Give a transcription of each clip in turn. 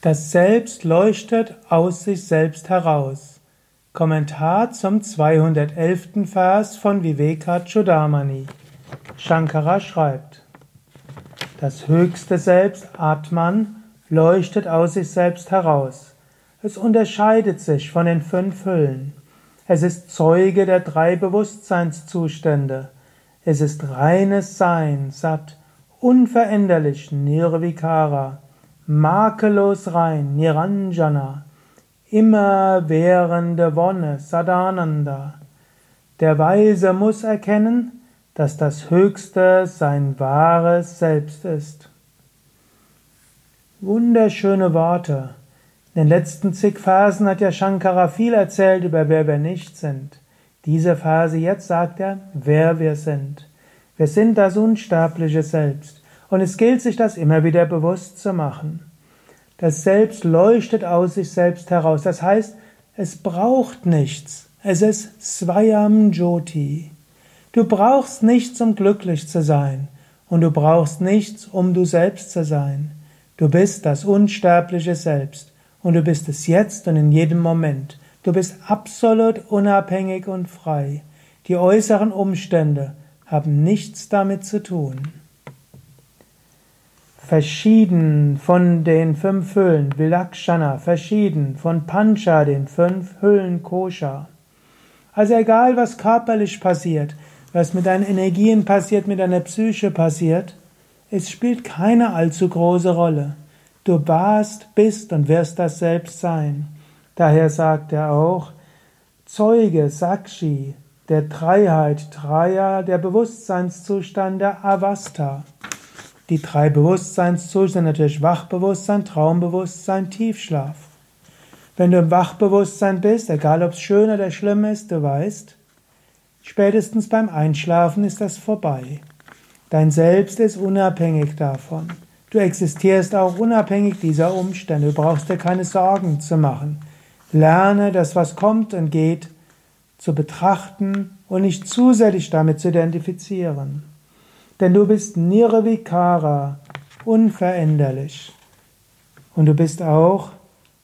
Das Selbst leuchtet aus sich selbst heraus. Kommentar zum 211. Vers von Vivekachudamani. Shankara schreibt, das höchste Selbst, Atman, leuchtet aus sich selbst heraus. Es unterscheidet sich von den fünf Hüllen. Es ist Zeuge der drei Bewusstseinszustände. Es ist reines Sein, Sat, unveränderlich, Nirvikara makellos rein, Niranjana, immerwährende Wonne, Sadananda. Der Weise muss erkennen, dass das Höchste sein wahres Selbst ist. Wunderschöne Worte. In den letzten zig Versen hat ja Shankara viel erzählt über wer wir nicht sind. Diese Phase jetzt sagt er, wer wir sind. Wir sind das unsterbliche Selbst. Und es gilt sich das immer wieder bewusst zu machen. Das Selbst leuchtet aus sich selbst heraus. Das heißt, es braucht nichts. Es ist Swayam Jyoti. Du brauchst nichts, um glücklich zu sein. Und du brauchst nichts, um du selbst zu sein. Du bist das unsterbliche Selbst. Und du bist es jetzt und in jedem Moment. Du bist absolut unabhängig und frei. Die äußeren Umstände haben nichts damit zu tun verschieden von den fünf Hüllen, Vilakshana, verschieden von Pancha, den fünf Hüllen Kosha. Also egal, was körperlich passiert, was mit deinen Energien passiert, mit deiner Psyche passiert, es spielt keine allzu große Rolle. Du warst, bist und wirst das selbst sein. Daher sagt er auch, Zeuge, Sakshi, der Dreiheit, Traya, der Bewusstseinszustand der Avastha. Die drei Bewusstseinszustände natürlich Wachbewusstsein, Traumbewusstsein, Tiefschlaf. Wenn du im Wachbewusstsein bist, egal ob es schön oder schlimm ist, du weißt, spätestens beim Einschlafen ist das vorbei. Dein Selbst ist unabhängig davon. Du existierst auch unabhängig dieser Umstände. Du brauchst dir keine Sorgen zu machen. Lerne das, was kommt und geht, zu betrachten und nicht zu sehr dich damit zu identifizieren denn du bist Nirvikara, unveränderlich. Und du bist auch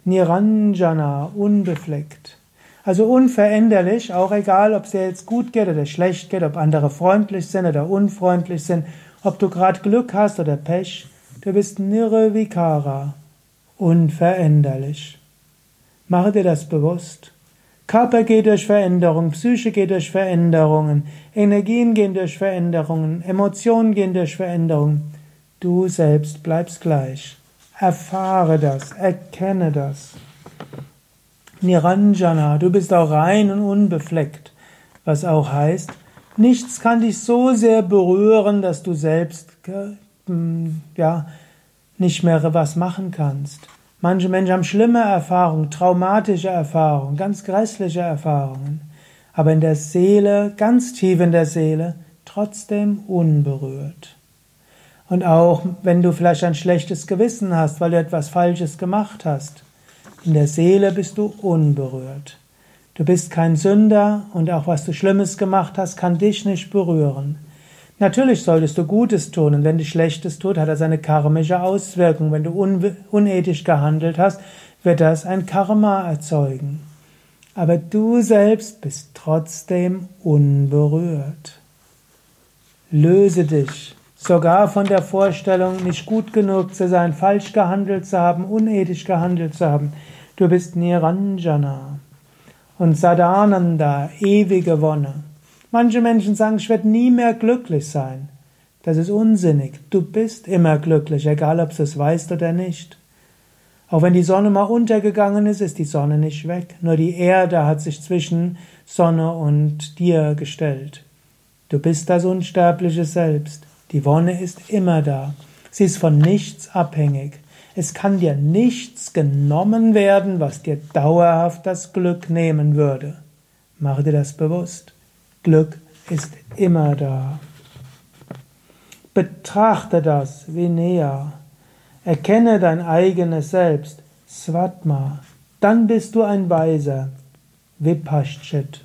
Niranjana, unbefleckt. Also unveränderlich, auch egal, ob es dir jetzt gut geht oder schlecht geht, ob andere freundlich sind oder unfreundlich sind, ob du gerade Glück hast oder Pech, du bist Nirvikara, unveränderlich. Mache dir das bewusst. Körper geht durch Veränderungen, Psyche geht durch Veränderungen, Energien gehen durch Veränderungen, Emotionen gehen durch Veränderungen. Du selbst bleibst gleich. Erfahre das, erkenne das. Niranjana, du bist auch rein und unbefleckt, was auch heißt, nichts kann dich so sehr berühren, dass du selbst hm, ja nicht mehr was machen kannst. Manche Menschen haben schlimme Erfahrungen, traumatische Erfahrungen, ganz grässliche Erfahrungen, aber in der Seele, ganz tief in der Seele, trotzdem unberührt. Und auch wenn du vielleicht ein schlechtes Gewissen hast, weil du etwas Falsches gemacht hast, in der Seele bist du unberührt. Du bist kein Sünder und auch was du Schlimmes gemacht hast, kann dich nicht berühren. Natürlich solltest du Gutes tun und wenn du Schlechtes tut, hat das eine karmische Auswirkung. Wenn du un unethisch gehandelt hast, wird das ein Karma erzeugen. Aber du selbst bist trotzdem unberührt. Löse dich sogar von der Vorstellung, nicht gut genug zu sein, falsch gehandelt zu haben, unethisch gehandelt zu haben. Du bist Niranjana und Sadananda, ewige Wonne. Manche Menschen sagen, ich werde nie mehr glücklich sein. Das ist unsinnig. Du bist immer glücklich, egal ob du es weißt oder nicht. Auch wenn die Sonne mal untergegangen ist, ist die Sonne nicht weg. Nur die Erde hat sich zwischen Sonne und dir gestellt. Du bist das unsterbliche Selbst. Die Wonne ist immer da. Sie ist von nichts abhängig. Es kann dir nichts genommen werden, was dir dauerhaft das Glück nehmen würde. Mache dir das bewusst. Glück ist immer da. Betrachte das näher. Erkenne dein eigenes Selbst, Svatma. Dann bist du ein Weiser, Vipaschit.